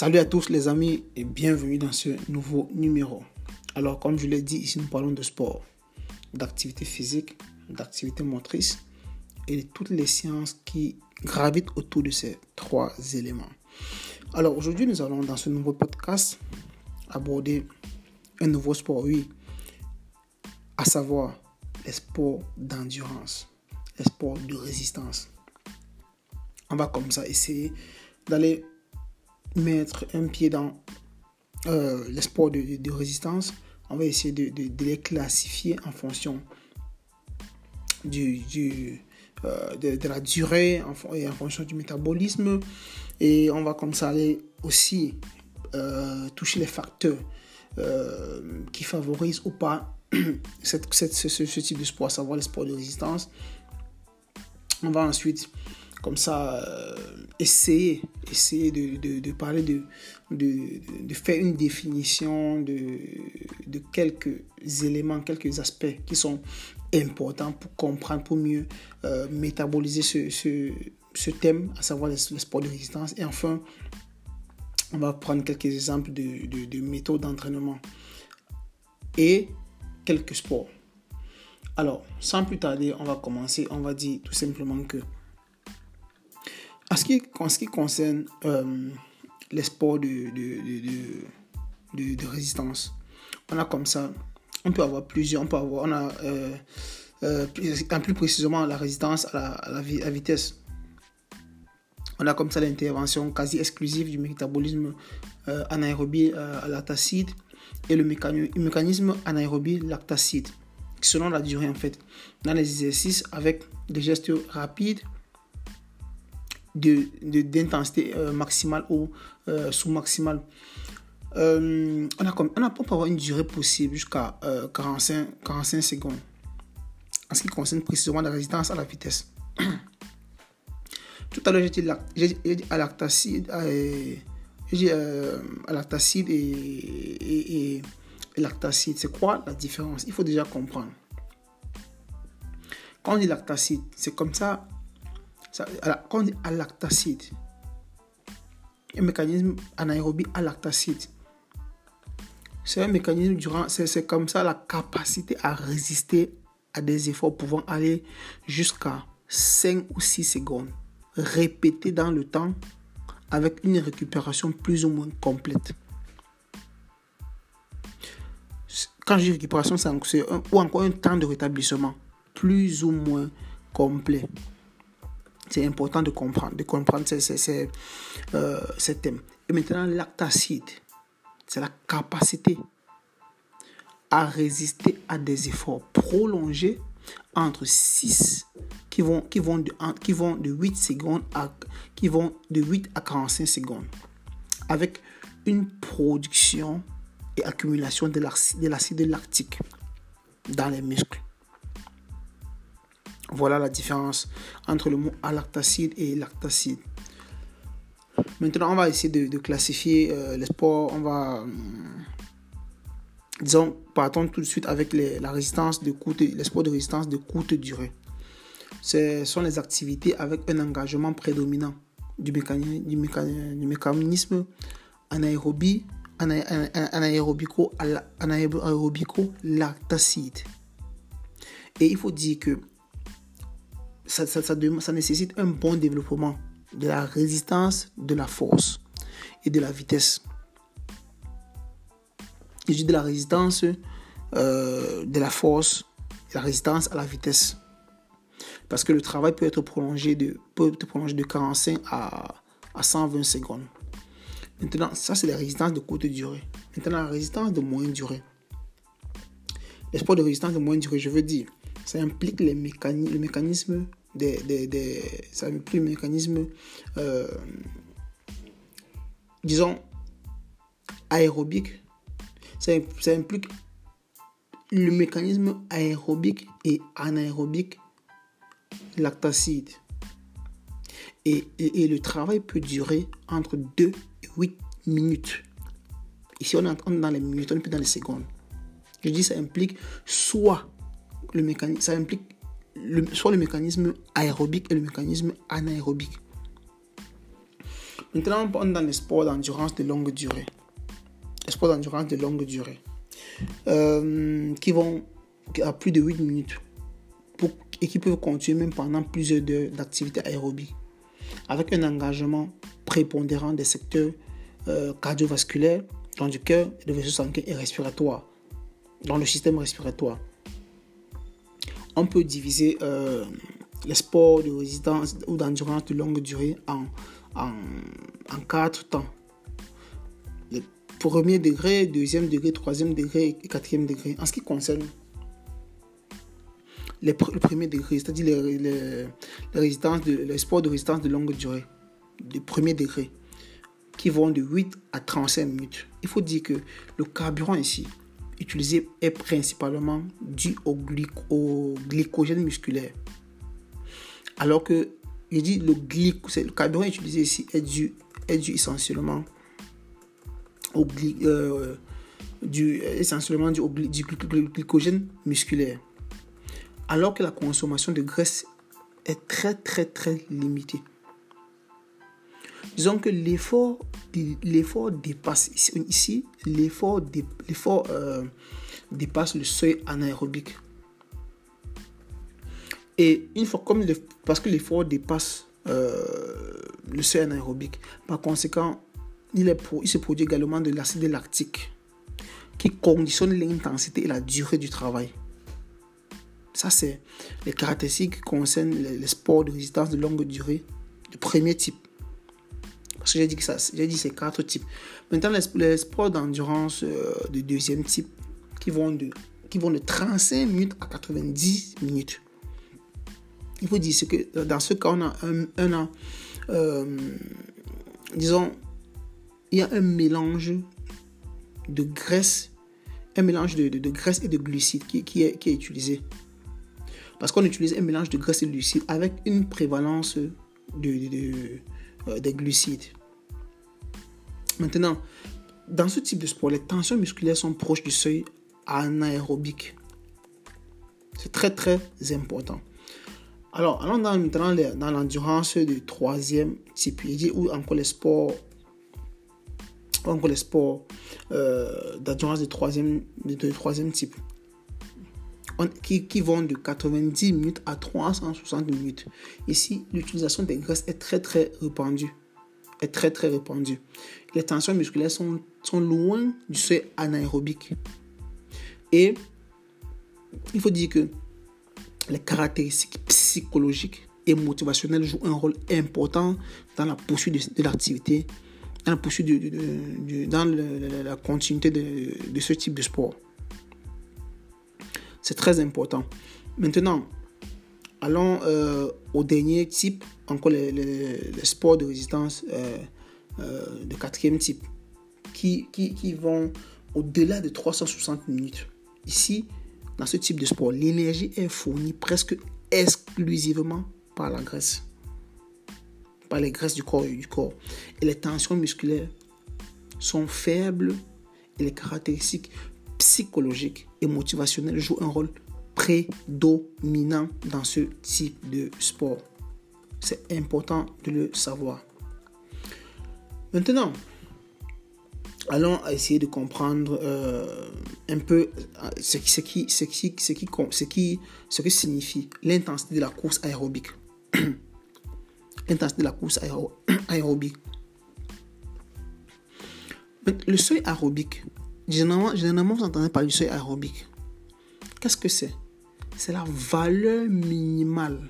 Salut à tous les amis et bienvenue dans ce nouveau numéro. Alors comme je l'ai dit, ici nous parlons de sport, d'activité physique, d'activité motrice et de toutes les sciences qui gravitent autour de ces trois éléments. Alors aujourd'hui nous allons dans ce nouveau podcast aborder un nouveau sport, oui, à savoir les sports d'endurance, les sports de résistance. On va comme ça essayer d'aller mettre un pied dans euh, les sports de, résistance, on va essayer de, les classifier en fonction du, euh, de, la durée et en fonction du métabolisme. Et on va comme ça aller aussi euh, toucher les facteurs qui favorisent ou pas cette, ce, ce, type de sport, à savoir les sports de résistance. On va ensuite comme ça, euh, essayer, essayer de, parler de, de, faire une définition de, quelques éléments, quelques aspects qui sont importants pour comprendre, pour mieux euh, métaboliser ce, thème, à savoir les, sports de résistance. Et enfin, on va prendre quelques exemples de méthodes d'entraînement et quelques sports. Alors, sans plus tarder, on va commencer. On va dire tout simplement que en ce qui, concerne euh, les sports de, résistance, on a comme ça, on peut avoir plusieurs, on peut avoir, on a euh, euh, plus, précisément la résistance à la, à la, vitesse. On a comme ça l'intervention quasi exclusive du métabolisme euh, anaérobie à lactacide et le mécanisme anaérobie lactacide, selon la durée en fait. Dans les exercices avec des gestes rapides, d'intensité de, euh, maximale ou euh, sous-maximale. Euh, on, a comme, on a pas avoir une durée possible jusqu'à 45, 45 secondes. En ce qui concerne précisément la résistance à la vitesse. Tout à l'heure, j'ai dit à lactacide, à lactacide et, et, et lactacide. C'est quoi la différence? Il faut déjà comprendre. Quand on dit lactacide, c'est comme ça quand on dit lactacide, un mécanisme anaérobie lactacide, c'est un mécanisme durant, c'est comme ça la capacité à résister à des efforts pouvant aller jusqu'à 5 ou 6 secondes, répétés dans le temps avec une récupération plus ou moins complète. Quand je dis récupération, c'est ou encore un temps de rétablissement plus ou moins complet. C'est important de comprendre, de comprendre ces, ces, euh, thèmes. Et maintenant, lactacide, c'est la capacité à résister à des efforts prolongés entre 6 qui vont, qui vont, de, qui vont de 8 secondes qui vont de 8 à 45 secondes avec une production et accumulation de l'acide lactique dans les muscles. Voilà la différence entre le mot alactacide et lactacide. Maintenant, on va essayer de, classifier euh, les sports. On va, hum, disons, partons tout de suite avec la résistance de courte, les sports de résistance de courte durée. Ce sont les activités avec un engagement prédominant du mécanisme anaérobie, anaérobico, anaérobico lactacide. Et il faut dire que ça, nécessite un bon développement de la résistance, de la force et de la vitesse. Il dis de la résistance, euh, de la force, et la résistance à la vitesse. Parce que le travail peut être prolongé de, peut être prolongé de 45 à, à 120 secondes. Maintenant, ça c'est la résistance de courte durée. Maintenant, la résistance de moyenne durée. L'espoir de résistance de moyenne durée, je veux dire, ça implique les mécanismes, le mécanisme des, des, des ça le mécanisme, euh, disons, aérobique. Ça, ça, implique le mécanisme aérobique et anaérobique lactacide. Et, et, le travail peut durer entre 2 et 8 minutes. Ici, on est dans les minutes, on n'est plus dans les secondes. Je dis ça implique soit le mécanisme, ça implique soit le mécanisme aérobique et le mécanisme anaérobique. Maintenant, on dans les sports d'endurance de longue durée. Les sports d'endurance de longue durée. Euh, qui vont à plus de 8 minutes et qui peuvent continuer même pendant plusieurs heures d'activité aérobie. Avec un engagement prépondérant des secteurs euh, cardiovasculaires, dans du cœur, de vaisseaux sanguins et respiratoires, dans le système respiratoire. On peut diviser euh, les sports de résistance ou d'endurance de longue durée en, quatre temps. Le premier degré, deuxième degré, troisième degré et quatrième degré. En ce qui concerne les, le premier degré, c'est-à-dire les, les, de, les sports de résistance de longue durée, du premier degré, qui vont de 8 à 35 minutes. Il faut dire que le carburant ici utilisé est principalement dû au, au glycogène musculaire. Alors que, je dis, le, le carburant utilisé ici est dû, est dû essentiellement au, euh, du, essentiellement du, glycogène musculaire. Alors que la consommation de graisse est très très très limitée. Disons que l'effort, l'effort dépasse ici, l'effort, euh, dépasse le seuil anaérobique. Et une fois comme parce que l'effort dépasse euh, le seuil anaérobique, par conséquent, il, est, il se produit également de l'acide lactique qui conditionne l'intensité et la durée du travail. Ça, c'est les caractéristiques qui concernent les, sports de résistance de longue durée de premier type. Parce que j'ai dit que ça, j'ai dit ces quatre types. Maintenant, les, sports d'endurance euh, de deuxième type qui vont, de, qui vont de 35 minutes à 90 minutes. Il faut dire que dans ce cas, on a un, an, euh, disons, il y a un mélange de graisse, un mélange de, de, graisse et de glucides qui, qui, est, utilisé. Parce qu'on utilise un mélange de graisse et de glucides avec une prévalence de, des glucides. Maintenant, dans ce type de sport, les tensions musculaires sont proches du seuil anaérobique. C'est très très important. Alors, allons dans, maintenant dans l'endurance du troisième type, ou encore les sports, encore les sports euh, d'endurance de troisième, de troisième type qui, vont de 90 minutes à 360 minutes. Ici, l'utilisation des graisses est très très répandue. Est très très répandue. Les tensions musculaires sont, sont loin du seuil anaérobique. Et il faut dire que les caractéristiques psychologiques et motivationnelles jouent un rôle important dans la poursuite de, l'activité, dans la poursuite de, dans la continuité de ce type de sport. C'est très important. Maintenant, allons euh, au dernier type, encore les, sports de résistance euh, euh, de quatrième type, qui, qui, vont au-delà de 360 minutes. Ici, dans ce type de sport, l'énergie est fournie presque exclusivement par la graisse, par les graisses du corps et du corps. Et les tensions musculaires sont faibles et les caractéristiques psychologique et motivationnel joue un rôle prédominant dans ce type de sport. C'est important de le savoir. Maintenant, allons essayer de comprendre euh, un peu euh, ce qui, ce qui, ce qui, ce qui, ce qui, ce que signifie l'intensité de la course aérobique. l'intensité de la course aérobique. Le seuil aérobique Généralement, vous entendez parler du seuil aérobique. Qu'est-ce que c'est? C'est la valeur minimale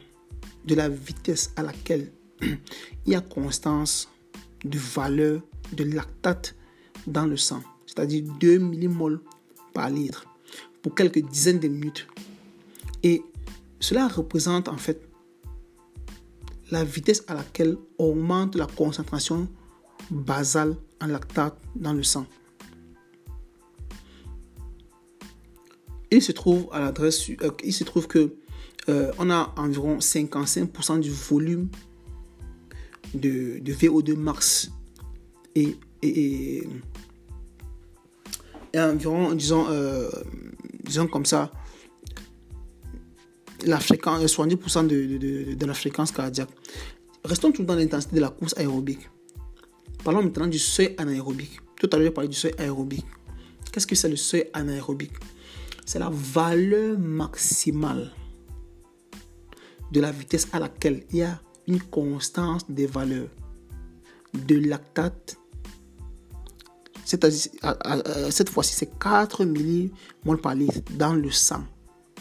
de la vitesse à laquelle il y a constance de valeur de lactate dans le sang, c'est-à-dire 2 millimoles par litre pour quelques dizaines de minutes. Et cela représente en fait la vitesse à laquelle augmente la concentration basale en lactate dans le sang. Il se trouve à l'adresse, euh, il se trouve que euh, on a environ 55% du volume de, de, VO2 max et, et, et, environ, disons, euh, disons comme ça, la fréquence, 70% de, de, de, la fréquence cardiaque. Restons toujours dans l'intensité de la course aérobique. Parlons maintenant du seuil anaérobique. Tout à l'heure, j'ai parlé du seuil aérobique. Qu'est-ce que c'est le seuil anaérobique? C'est la valeur maximale de la vitesse à laquelle il y a une constance des valeurs de lactate. Cette fois-ci, c'est 4 millimoles par litre dans le sang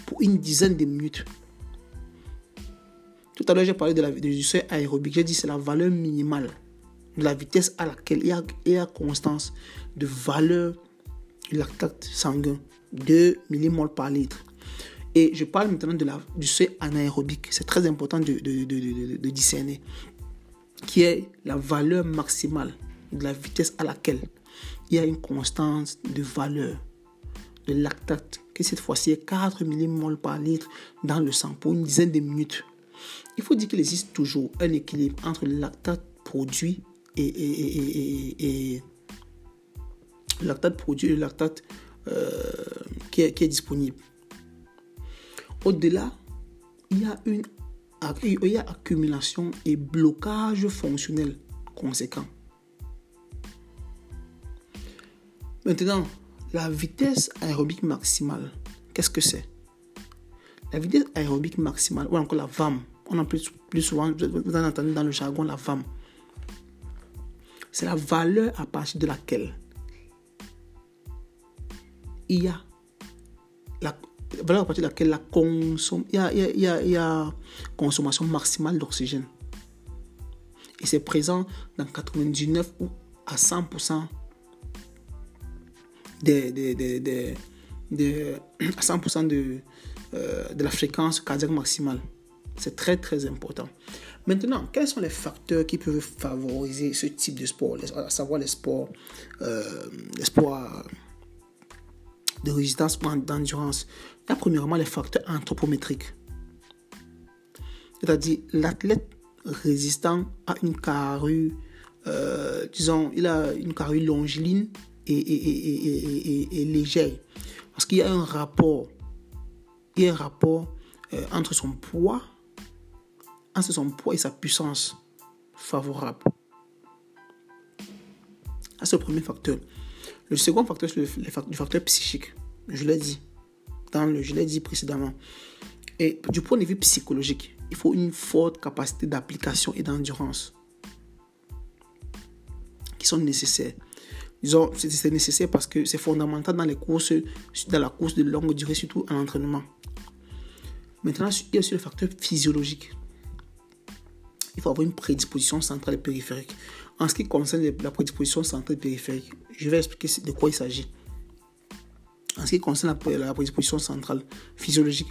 pour une dizaine de minutes. Tout à l'heure, j'ai parlé de la, du seuil aérobique. J'ai dit c'est la valeur minimale de la vitesse à laquelle il y a, il y a constance de valeur lactate sanguin, 2 millimoles par litre. Et je parle maintenant de la, du seuil anaérobique. C'est très important de, de, de, de, discerner. Qui est la valeur maximale de la vitesse à laquelle il y a une constance de valeur de lactate, qui cette fois-ci est 4 millimoles par litre dans le sang pour une dizaine de minutes. Il faut dire qu'il existe toujours un équilibre entre le lactate produit et, et, et, le lactate produit et le lactate euh, qui, est, disponible. Au-delà, il y a une il y a accumulation et blocage fonctionnel conséquent. Maintenant, la vitesse aérobique maximale, qu'est-ce que c'est? La vitesse aérobique maximale, ou encore la VAM, on en plus, plus souvent, vous en entendez dans le jargon la VAM. C'est la valeur à partir de laquelle il y a la valeur à partir de laquelle la consomme, il, y a, il, y a, il y a consommation maximale d'oxygène. Et c'est présent dans 99 ou à 100% de, de, de, de, à 100% de, de la fréquence cardiaque maximale. C'est très très important. Maintenant, quels sont les facteurs qui peuvent favoriser ce type de sport, à savoir les sports, euh, les sports de résistance ou d'endurance Il y a premièrement les facteurs anthropométriques. C'est-à-dire l'athlète résistant à une carrure, euh, disons, il a une carrure longiligne et, légère. Parce qu'il y a un rapport, il y a un rapport euh, entre son poids entre son poids et sa puissance favorable. C'est le premier facteur. Le second facteur, c'est le, facteur psychique. Je l'ai dit. Dans le, je l'ai dit précédemment. Et du point de vue psychologique, il faut une forte capacité d'application et d'endurance qui sont nécessaires. C'est nécessaire parce que c'est fondamental dans les courses, dans la course de longue durée, surtout en entraînement. Maintenant, il y a aussi le facteur physiologique il faut avoir une prédisposition centrale et périphérique. En ce qui concerne la prédisposition centrale et périphérique, je vais expliquer de quoi il s'agit. En ce qui concerne la, prédisposition centrale physiologique,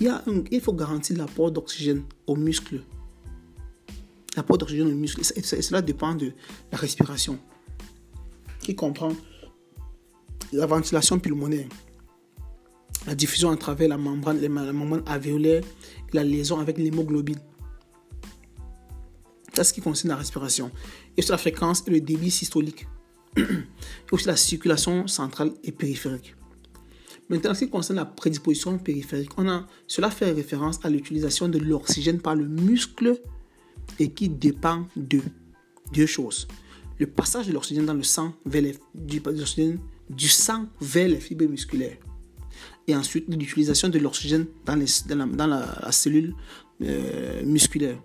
il, faut garantir l'apport d'oxygène aux muscles. L'apport d'oxygène aux muscles. Cela dépend de la respiration, qui comprend la ventilation pulmonaire, la diffusion à travers la membrane, membrane alvéolaire la liaison avec l'hémoglobine. C'est ce qui concerne la respiration. Et aussi la fréquence et le débit systolique. et aussi la circulation centrale et périphérique. Maintenant, en ce qui concerne la prédisposition périphérique, on a, cela fait référence à l'utilisation de l'oxygène par le muscle et qui dépend de deux choses. Le passage de l'oxygène dans le sang vers les, du, sang vers les fibres musculaires. Et ensuite, l'utilisation de l'oxygène dans, dans, la, cellule euh, musculaire.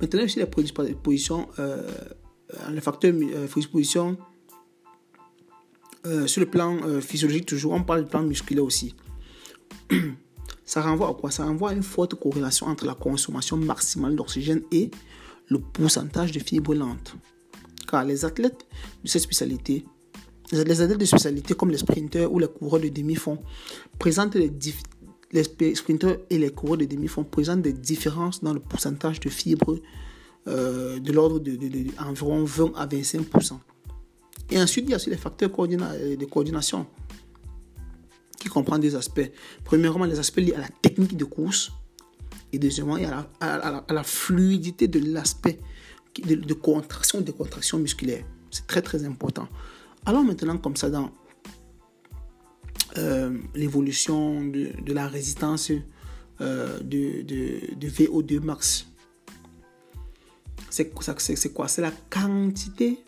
Maintenant, aussi la prédisposition, euh, le facteur euh, prédisposition euh, sur le plan euh, physiologique, toujours, on parle du plan musculaire aussi. Ça renvoie à quoi? Ça renvoie à une forte corrélation entre la consommation maximale d'oxygène et le pourcentage de fibres lentes. Car les athlètes de cette spécialité, les athlètes de spécialité comme les sprinteurs ou les coureurs de demi-fond présentent les, les sprinteurs et les coureurs de demi-fond présentent des différences dans le pourcentage de fibres euh, de l'ordre de, 20 à 25%. Et ensuite, il y a aussi les facteurs de coordination qui comprennent des aspects. Premièrement, les aspects liés à la technique de course et deuxièmement, à la, à la, fluidité de l'aspect de, de, contraction et de contraction musculaire. C'est très très important. Alors maintenant, comme ça, dans euh, l'évolution de, la résistance euh, de, de, de, VO2 max. c'est quoi C'est la quantité,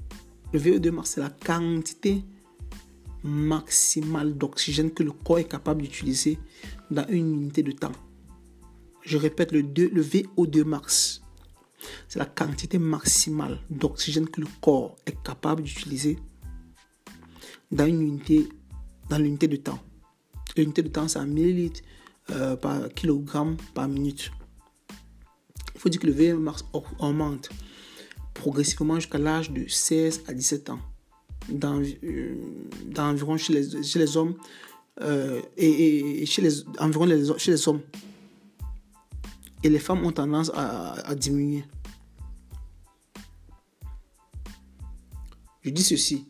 le VO2 max, c'est la quantité maximale d'oxygène que le corps est capable d'utiliser dans une unité de temps. Je répète, le, 2, le VO2 max, c'est la quantité maximale d'oxygène que le corps est capable d'utiliser dans une unité, dans l'unité de temps. L'unité de temps, c'est en millilitres euh, par kilogramme par minute. Il faut dire que le VO2 max augmente progressivement jusqu'à l'âge de 16 à 17 ans, dans, euh, chez les, chez les hommes euh, et, chez les, environ les, chez les hommes. Et les femmes ont tendance à, diminuer. Je dis ceci,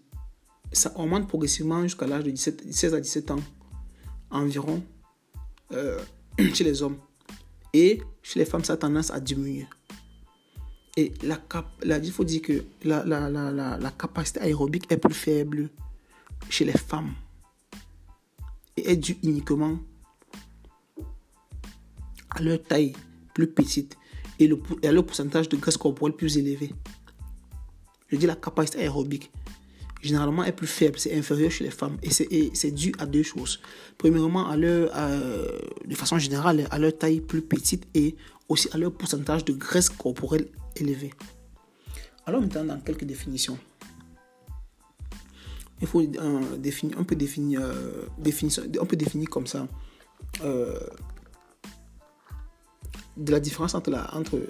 ça augmente progressivement jusqu'à l'âge de 17, 16 à 17 ans, environ, euh, chez les hommes. Et chez les femmes, ça a tendance à diminuer. Et la, la, il faut dire que la, la, la, la, capacité aérobique est plus faible chez les femmes et est due uniquement à leur taille plus petite et, le, à leur pourcentage de graisse corporelle plus élevé. Je dis la capacité aérobique généralement est plus faible, c'est inférieur chez les femmes et c'est dû à deux choses. Premièrement, à leur, de façon générale, à leur taille plus petite et aussi à leur pourcentage de graisse corporelle élevé. Alors maintenant, dans quelques définitions. Il faut euh, définir, on peut définir, euh, on peut définir comme ça euh, de la différence entre la, entre,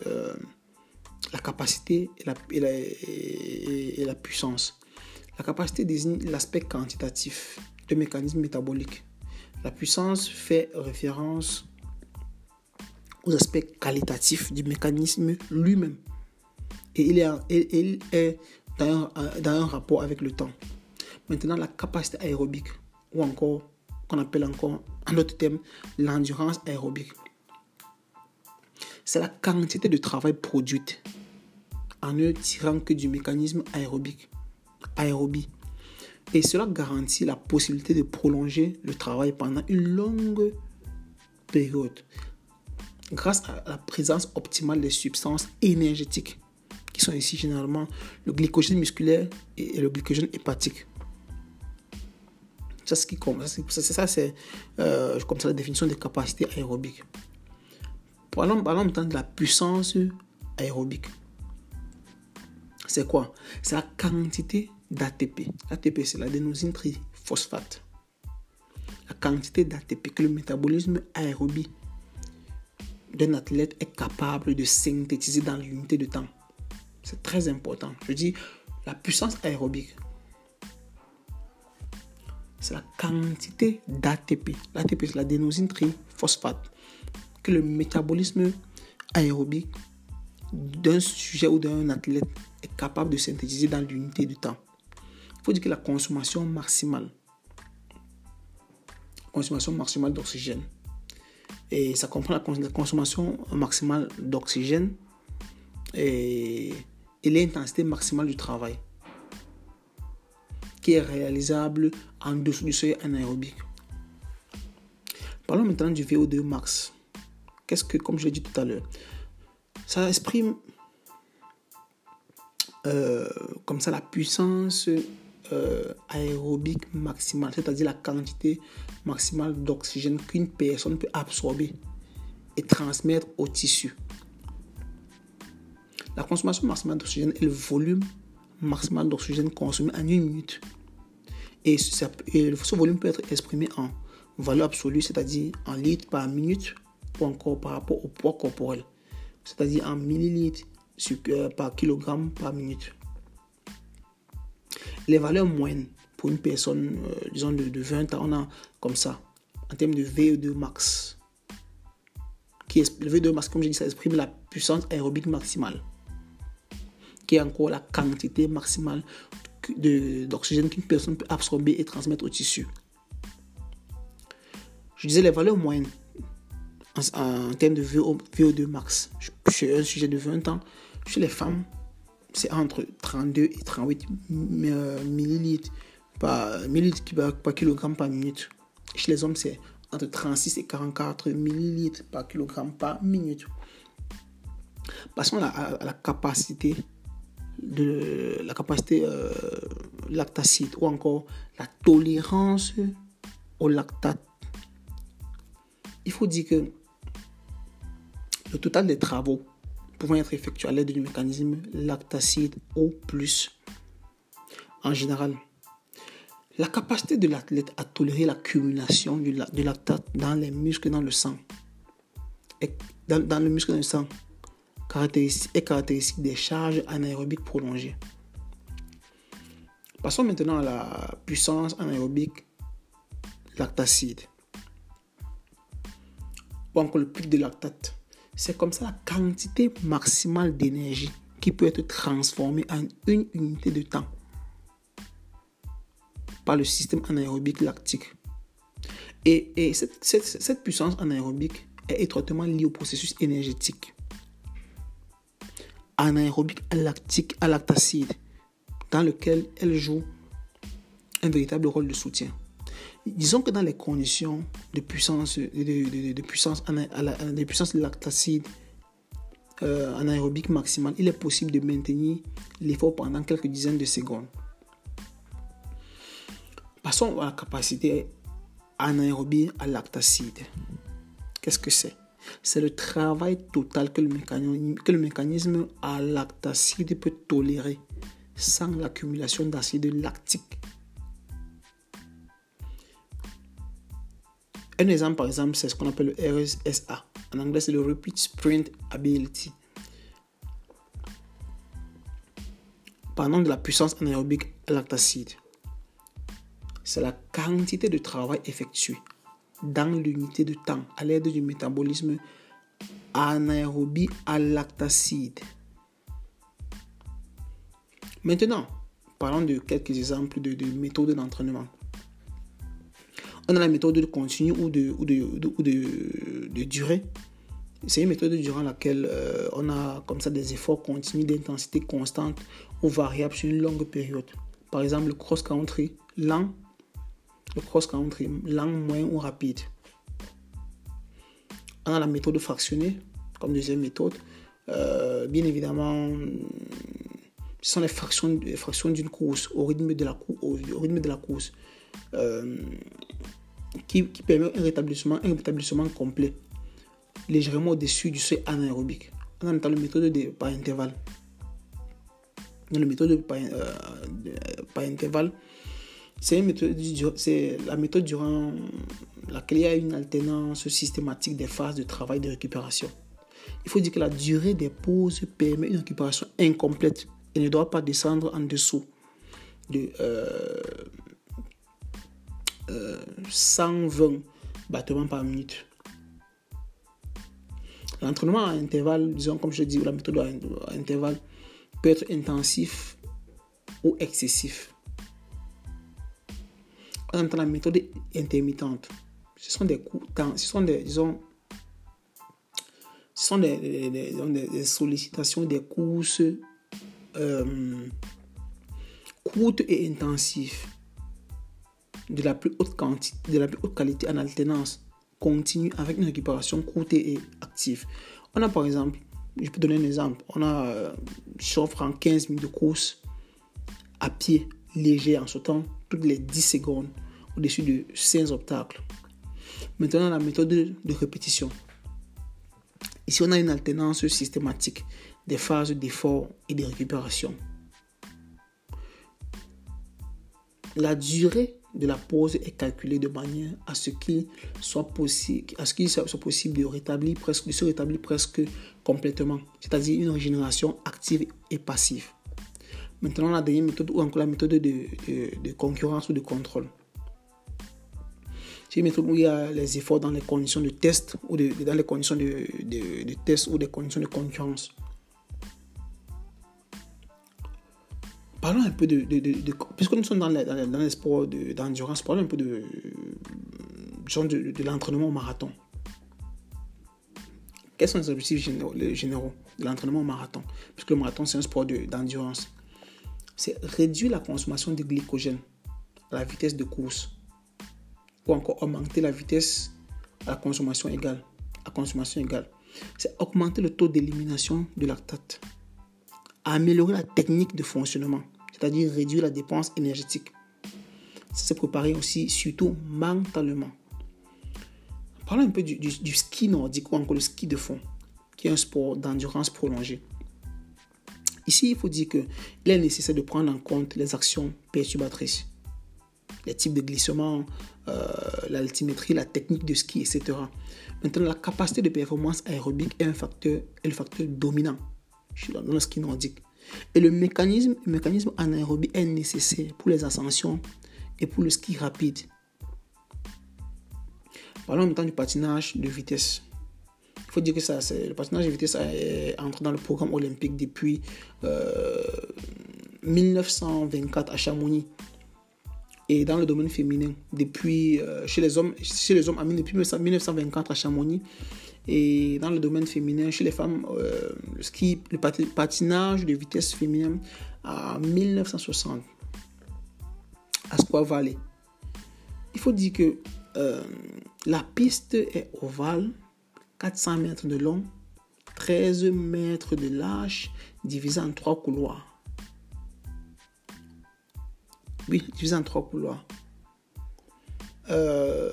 la capacité et la, et la puissance. La capacité désigne l'aspect quantitatif de mécanisme métabolique. La puissance fait référence aux aspects qualitatifs du mécanisme lui-même. Et il est, dans un rapport avec le temps. Maintenant, la capacité aérobique, ou encore, qu'on appelle encore, en d'autres termes, l'endurance aérobique. C'est la quantité de travail produite en ne tirant que du mécanisme aérobique, aérobie. Et cela garantit la possibilité de prolonger le travail pendant une longue période grâce à la présence optimale des substances énergétiques, qui sont ici généralement le glycogène musculaire et le glycogène hépatique. Compte. C'est ça, c'est euh, comme ça la définition des capacités aérobiques. Parlons, parlons maintenant de la puissance aérobique. C'est quoi? C'est la quantité d'ATP. L'ATP, c'est l'adénosine triphosphate. La quantité d'ATP que le métabolisme aérobie d'un athlète est capable de synthétiser dans l'unité de temps. C'est très important. Je dis la puissance aérobique. C'est la quantité d'ATP. L'ATP, c'est l'adénosine triphosphate que le métabolisme aérobique d'un sujet ou d'un athlète est capable de synthétiser dans l'unité de temps. Il faut dire que la consommation maximale, consommation maximale d'oxygène, et ça comprend la consommation maximale d'oxygène et, l'intensité maximale du travail qui est réalisable en dessous du seuil anaérobique. Parlons maintenant du VO2 max. Qu'est-ce que, comme je l'ai dit tout à l'heure, ça exprime euh, comme ça la puissance euh, aérobique maximale, c'est-à-dire la quantité maximale d'oxygène qu'une personne peut absorber et transmettre au tissu. La consommation maximale d'oxygène est le volume maximal d'oxygène consommé en une minute. Et, ce volume peut être exprimé en valeur absolue, c'est-à-dire en litres par minute ou encore par rapport au poids corporel, c'est-à-dire en millilitres euh, par kilogramme par minute les valeurs moyennes pour une personne, euh, disons, de, 20 ans, on a comme ça, en termes de VO2 max. Qui le VO2 max, comme je dis, ça exprime la puissance aérobique maximale, qui est encore la quantité maximale d'oxygène qu'une personne peut absorber et transmettre au tissu. Je disais les valeurs moyennes en, termes de VO2 max. Chez un sujet de 20 ans, chez les femmes, c'est entre 32 et 38 euh, millilitres par, millilitres par kilogramme par minute. Chez les hommes, c'est entre 36 et 44 millilitres par kilogramme par minute. Passons à, la capacité de la capacité euh, lactacide ou encore la tolérance au lactate. Il faut dire que le total des travaux pouvant être effectués à l'aide du mécanisme lactacide O+, en général, la capacité de l'athlète à tolérer l'accumulation du, lactate dans les muscles dans le sang dans, dans le muscle dans le sang est caractéristique des charges anaérobiques prolongées. Passons maintenant à la puissance anaérobique lactacide. Ou encore le pic de lactate. C'est comme ça la quantité maximale d'énergie qui peut être transformée en une unité de temps par le système anaérobique lactique. Et, cette, puissance anaérobique est étroitement liée au processus énergétique anaérobique lactique à lactacide, dans lequel elle joue un véritable rôle de soutien. Disons que dans les conditions de puissance, de, puissance, de puissance lactacide euh, anaérobique maximale, il est possible de maintenir l'effort pendant quelques dizaines de secondes. Passons à la capacité anaérobie à lactacide. Qu'est-ce que c'est? C'est le travail total que le mécanisme à lactacide peut tolérer sans l'accumulation d'acide lactique. Un exemple, par exemple, c'est ce qu'on appelle le RSA. En anglais, c'est le Repeat Sprint Ability. Parlons de la puissance anaérobique lactacide. C'est la quantité de travail effectué dans l'unité de temps à l'aide du métabolisme anaérobie à lactacide. Maintenant, parlons de quelques exemples de, méthodes d'entraînement. On a la méthode de continu ou de, ou de, durée. C'est une méthode durant laquelle euh, on a comme ça des efforts continus d'intensité constante ou variable sur une longue période. Par exemple, le cross-country lent le cross-country, lent, moyen ou rapide. On a la méthode fractionnée comme deuxième méthode. Euh, bien évidemment, ce sont les fractions, fractions d'une course au rythme de la, au, rythme de la course euh, qui, permet un rétablissement, un rétablissement complet, légèrement au-dessus du seuil anaérobique. On a la méthode de, par intervalle. Dans la méthode par, euh, intervalle, c'est la méthode durant laquelle il y a une alternance systématique des phases de travail de récupération. Il faut dire que la durée des pauses permet une récupération incomplète et ne doit pas descendre en dessous de 120 euh, euh, battements par minute. L'entraînement à intervalle, disons comme je dis, la méthode à intervalle peut être intensif ou excessif on la méthode intermittente. Ce sont des coups, ce sont des, disons, ce sont des, sollicitations, des courses euh, courtes et intensives de la plus haute quantité, de la plus haute qualité en alternance continue avec une récupération courte et active. On a par exemple, je peux donner un exemple, on a, euh, j'offre en 15 minutes de course à pied léger en sautant toutes les 10 secondes au-dessus de 5 obstacles. Maintenant, la méthode de répétition. Ici, on a une alternance systématique des phases d'effort et de récupération. La durée de la pause est calculée de manière à ce qu'il soit possible, à ce qu'il soit possible de rétablir presque, de se rétablir presque complètement, c'est-à-dire une régénération active et passive. Maintenant, la dernière méthode ou encore la méthode de, concurrence ou de contrôle. C'est une méthode où il y a les efforts dans les conditions de test ou dans les conditions de, de, test ou des conditions de concurrence. Parlons un peu de, puisque nous sommes dans les, dans les sports d'endurance, parlons un peu de, de, l'entraînement au marathon. Quels sont les objectifs généraux, généraux de l'entraînement au marathon? Puisque le marathon, c'est un sport d'endurance c'est réduire la consommation de glycogène à la vitesse de course ou encore augmenter la vitesse à la consommation égale. À consommation égale. c'est augmenter le taux d'élimination de lactate, améliorer la technique de fonctionnement, c'est-à-dire réduire la dépense énergétique. C'est se préparer aussi, surtout mentalement. Parlons un peu du, ski nordique ou encore le ski de fond, qui est un sport d'endurance prolongée. Ici, il faut dire qu'il est nécessaire de prendre en compte les actions perturbatrices, les types de glissement, euh, l'altimétrie, la technique de ski, etc. Maintenant, la capacité de performance aérobique est un facteur, est le facteur dominant dans le ski nordique. Et le mécanisme, anaérobie est nécessaire pour les ascensions et pour le ski rapide. Parlons maintenant du patinage de vitesse. Il faut dire que ça, le patinage de vitesse est entré dans le programme olympique depuis 1924 euh, à Chamonix. Et dans le domaine féminin, depuis, euh, chez les hommes, chez les hommes, depuis 1924 à Chamonix. Et dans le domaine féminin, chez les femmes, euh, le ski, le patinage de vitesse féminin à 1960 à Squaw Valley. Il faut dire que la piste est ovale 400 mètres de long, 13 mètres de large, divisé en trois couloirs. Oui, divisé en trois couloirs. Euh,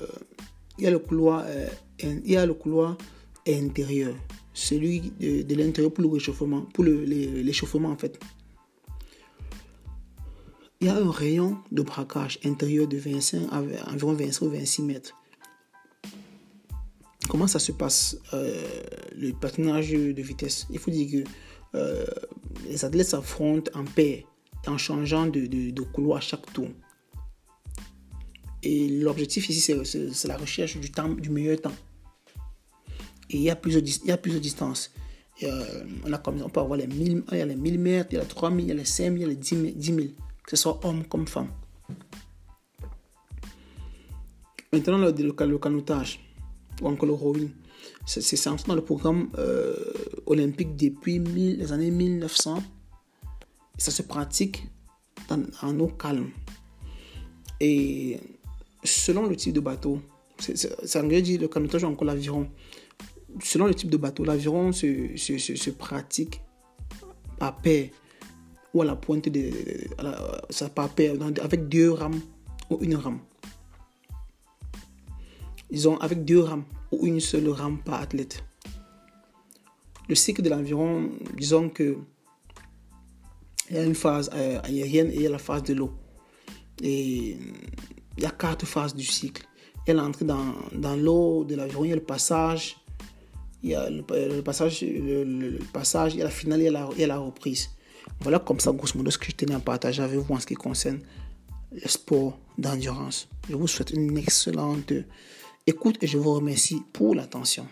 il y a le couloir, euh, il y a le couloir intérieur, celui de, l'intérieur pour le réchauffement, pour l'échauffement en fait. Il y a un rayon de braquage intérieur de 25 environ 25 ou 26 mètres comment ça se passe euh, le patinage de vitesse? Il faut dire que euh, les athlètes s'affrontent en paix en changeant de, de, couloir à chaque tour. Et l'objectif ici, c'est la recherche du, temps, du meilleur temps. Et il y a plusieurs, il y a plusieurs distances. Euh, on, a on peut avoir les 1000, il y a les 1000 mètres, il y a les 3000, il y a les 5000, il y a les 10 000, que ce soit homme comme femme. Maintenant, le, le, canotage ou encore le rowing. C'est dans le programme euh, olympique depuis les années 1900. Et ça se pratique en eau calme. Et selon le type de bateau, c'est anglais dit le canotage ou encore l'aviron. Selon le type de bateau, l'aviron se, se, se, pratique à paix ou à la pointe de, ça par paire, avec deux rames ou une rame disons, avec deux rames ou une seule rame par athlète. Le cycle de l'environ, disons que il y a une phase euh, aérienne et il y a la phase de l'eau. Et il y a quatre phases du cycle. Il y a l'entrée dans, dans l'eau de l'aviron, il y a le passage, il y a le, passage, le, passage, il y a la finale, il y a la, il y a la reprise. Voilà comme ça, grosso modo, ce que je tenais à partager avec vous en ce qui concerne le sport d'endurance. Je vous souhaite une excellente écoute et je vous remercie pour l'attention.